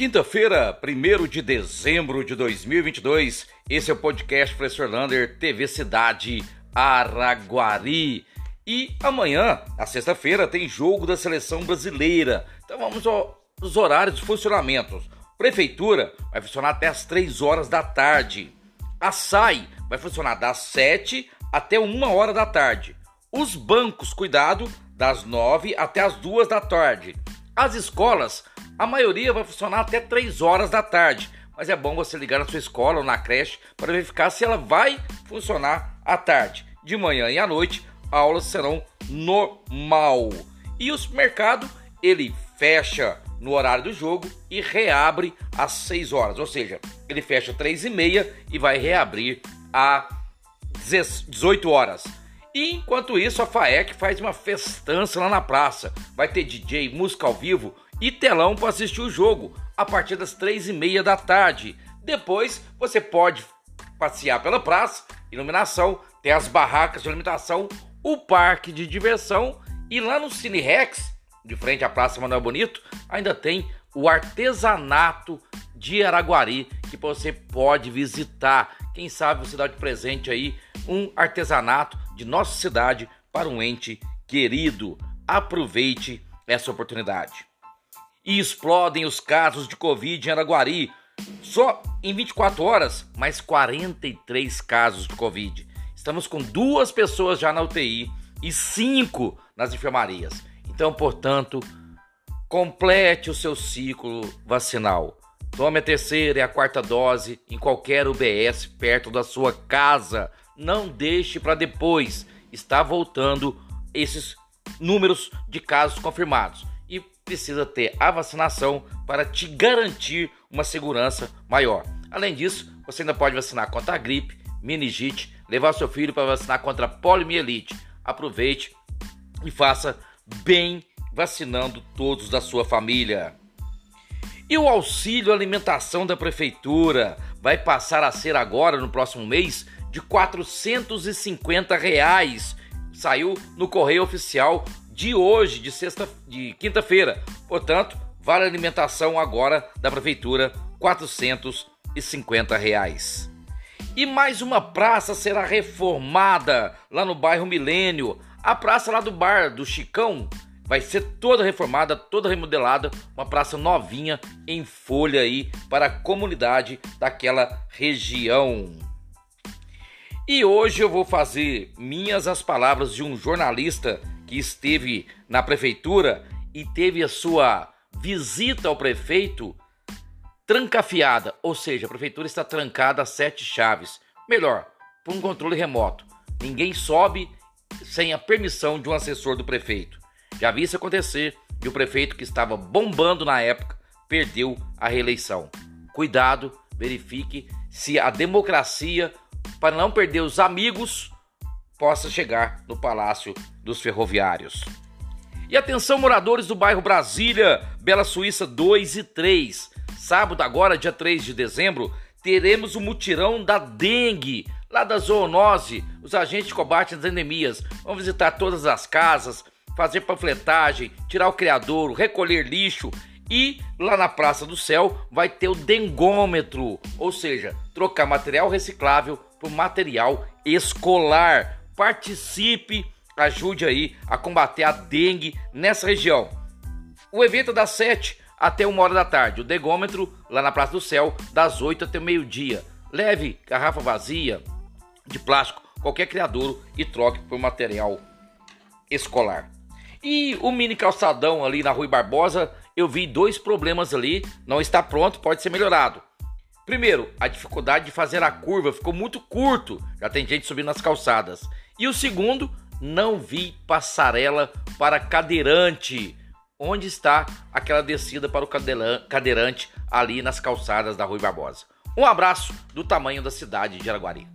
Quinta-feira, 1 de dezembro de 2022, esse é o podcast Professor Lander, TV Cidade Araguari. E amanhã, na sexta-feira, tem jogo da seleção brasileira. Então vamos aos horários de funcionamento. Prefeitura vai funcionar até as 3 horas da tarde. A SAI vai funcionar das 7 até 1 hora da tarde. Os bancos, cuidado, das 9 até as 2 da tarde. As escolas a maioria vai funcionar até 3 horas da tarde, mas é bom você ligar na sua escola ou na creche para verificar se ela vai funcionar à tarde. De manhã e à noite, aulas serão normal. E o supermercado, ele fecha no horário do jogo e reabre às 6 horas, ou seja, ele fecha às 3 e meia e vai reabrir às 18 horas. E enquanto isso, a FAEC faz uma festança lá na praça. Vai ter DJ, música ao vivo e telão para assistir o jogo a partir das três e meia da tarde. Depois você pode passear pela praça, iluminação, tem as barracas de alimentação, o parque de diversão e lá no Cine Rex, de frente à Praça Manuel Bonito, ainda tem o artesanato de Araguari que você pode visitar. Quem sabe você dá de presente aí um artesanato de nossa cidade para um ente querido. Aproveite essa oportunidade e explodem os casos de Covid em Araguari. Só em 24 horas, mais 43 casos de Covid. Estamos com duas pessoas já na UTI e cinco nas enfermarias. Então, portanto, complete o seu ciclo vacinal. Tome a terceira e a quarta dose em qualquer UBS perto da sua casa. Não deixe para depois. Está voltando esses números de casos confirmados precisa ter a vacinação para te garantir uma segurança maior. Além disso, você ainda pode vacinar contra a gripe, meningite, levar seu filho para vacinar contra a poliomielite. Aproveite e faça bem vacinando todos da sua família. E o auxílio alimentação da prefeitura vai passar a ser agora no próximo mês de 450 reais. Saiu no correio oficial de hoje, de sexta, de quinta-feira. Portanto, vale alimentação agora da prefeitura, 450 reais. E mais uma praça será reformada lá no bairro Milênio. A praça lá do bar do Chicão vai ser toda reformada, toda remodelada, uma praça novinha em folha aí para a comunidade daquela região. E hoje eu vou fazer minhas as palavras de um jornalista que esteve na prefeitura e teve a sua visita ao prefeito trancafiada, ou seja, a prefeitura está trancada a sete chaves. Melhor, por um controle remoto. Ninguém sobe sem a permissão de um assessor do prefeito. Já vi isso acontecer e o prefeito que estava bombando na época perdeu a reeleição. Cuidado, verifique se a democracia, para não perder os amigos, possa chegar no Palácio dos Ferroviários. E atenção, moradores do bairro Brasília, Bela Suíça 2 e 3. Sábado, agora, dia 3 de dezembro, teremos o mutirão da dengue, lá da zoonose, os agentes de combate às endemias. Vão visitar todas as casas, fazer panfletagem, tirar o criadouro, recolher lixo e lá na Praça do Céu vai ter o dengômetro, ou seja, trocar material reciclável por material escolar participe, ajude aí a combater a dengue nessa região. O evento é das 7 até 1 hora da tarde, o degômetro lá na Praça do Céu, das 8 até meio-dia. Leve garrafa vazia de plástico, qualquer criadouro e troque por material escolar. E o mini calçadão ali na Rui Barbosa, eu vi dois problemas ali, não está pronto, pode ser melhorado. Primeiro, a dificuldade de fazer a curva ficou muito curto, já tem gente subindo nas calçadas. E o segundo, não vi passarela para cadeirante. Onde está aquela descida para o cadeirante ali nas calçadas da Rui Barbosa? Um abraço do tamanho da cidade de Araguari.